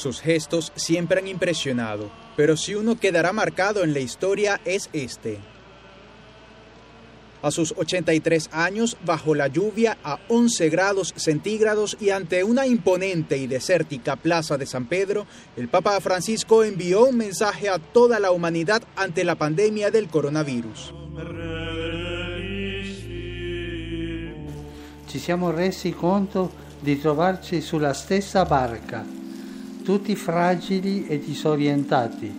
Sus gestos siempre han impresionado, pero si uno quedará marcado en la historia es este. A sus 83 años, bajo la lluvia a 11 grados centígrados y ante una imponente y desértica plaza de San Pedro, el Papa Francisco envió un mensaje a toda la humanidad ante la pandemia del coronavirus. Ci siamo resi conto di trovarci sulla stessa barca, tutti fragili e disorientati,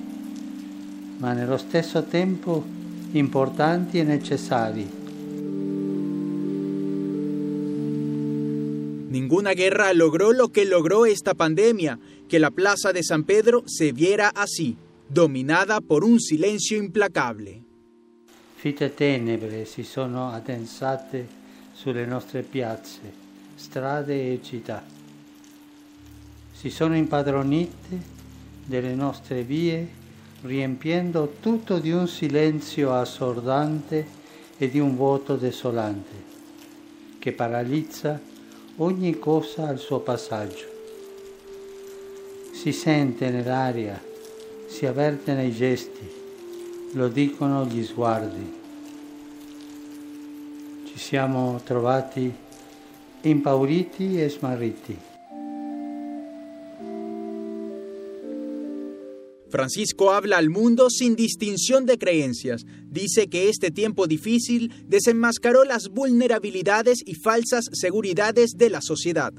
ma nello stesso tempo importanti e necessari. Ninguna guerra logró lo que logró esta pandemia, que la plaza de San Pedro se viera así, dominada por un silencio implacable. Fitte tenebre si sono addensate sulle nostre piazze, strade e città. Si sono impadronite delle nostre vie riempiendo tutto di un silenzio assordante e di un vuoto desolante, che paralizza ogni cosa al suo passaggio. Si sente nell'aria, si avverte nei gesti, lo dicono gli sguardi. Ci siamo trovati impauriti e smarriti. Francisco habla al mundo sin distinción de creencias. Dice que este tiempo difícil desenmascaró las vulnerabilidades y falsas seguridades de la sociedad.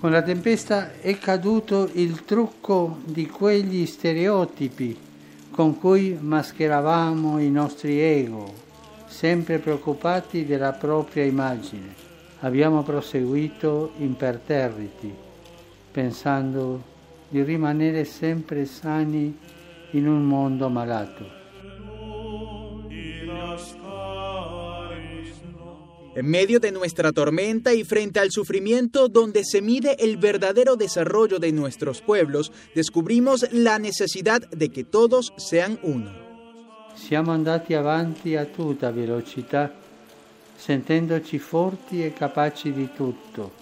Con la tempesta è caduto il trucco di quegli stereotipi con cui mascheravamo i nostri ego, sempre preoccupati della propria immagine. Abbiamo proseguito imperterriti, pensando di rimanere sempre sani in un mondo malato. En medio de nuestra tormenta y frente al sufrimiento donde se mide el verdadero desarrollo de nuestros pueblos, descubrimos la necesidad de que todos sean uno. Siamo andati avanti a tutta velocità, sentendoci forti e capaci di tutto,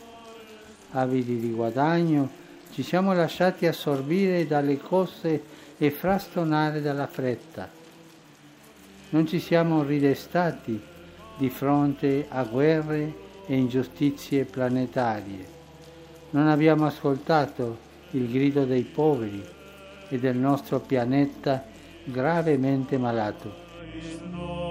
avidi di guadagno, ci siamo lasciati assorbire dalle cose e frastonare dalla fretta. Non ci siamo ridestati di fronte a guerre e ingiustizie planetarie. Non abbiamo ascoltato il grido dei poveri e del nostro pianeta gravemente malato.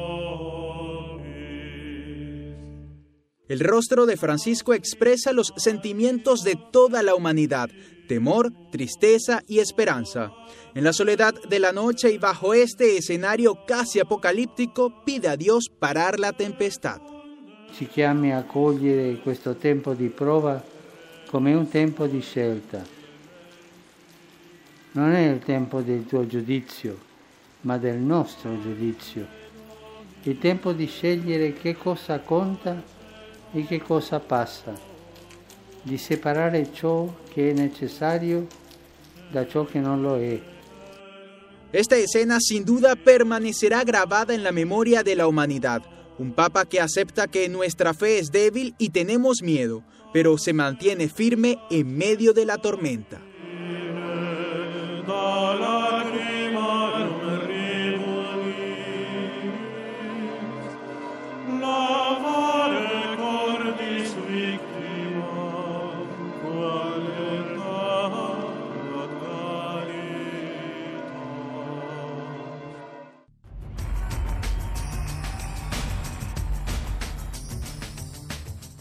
El rostro de Francisco expresa los sentimientos de toda la humanidad, temor, tristeza y esperanza. En la soledad de la noche y bajo este escenario casi apocalíptico, pide a Dios parar la tempestad. Ci chiami a cogliere questo tempo di prova come un tempo di scelta. Non è il tempo del tuo giudizio, ma del nostro giudizio. Il tempo di scegliere che cosa conta e che cosa passa, di separare ciò che è necessario da ciò che non lo è. Esta escena sin duda permanecerá grabada en la memoria de la humanidad. Un papa que acepta que nuestra fe es débil y tenemos miedo, pero se mantiene firme en medio de la tormenta.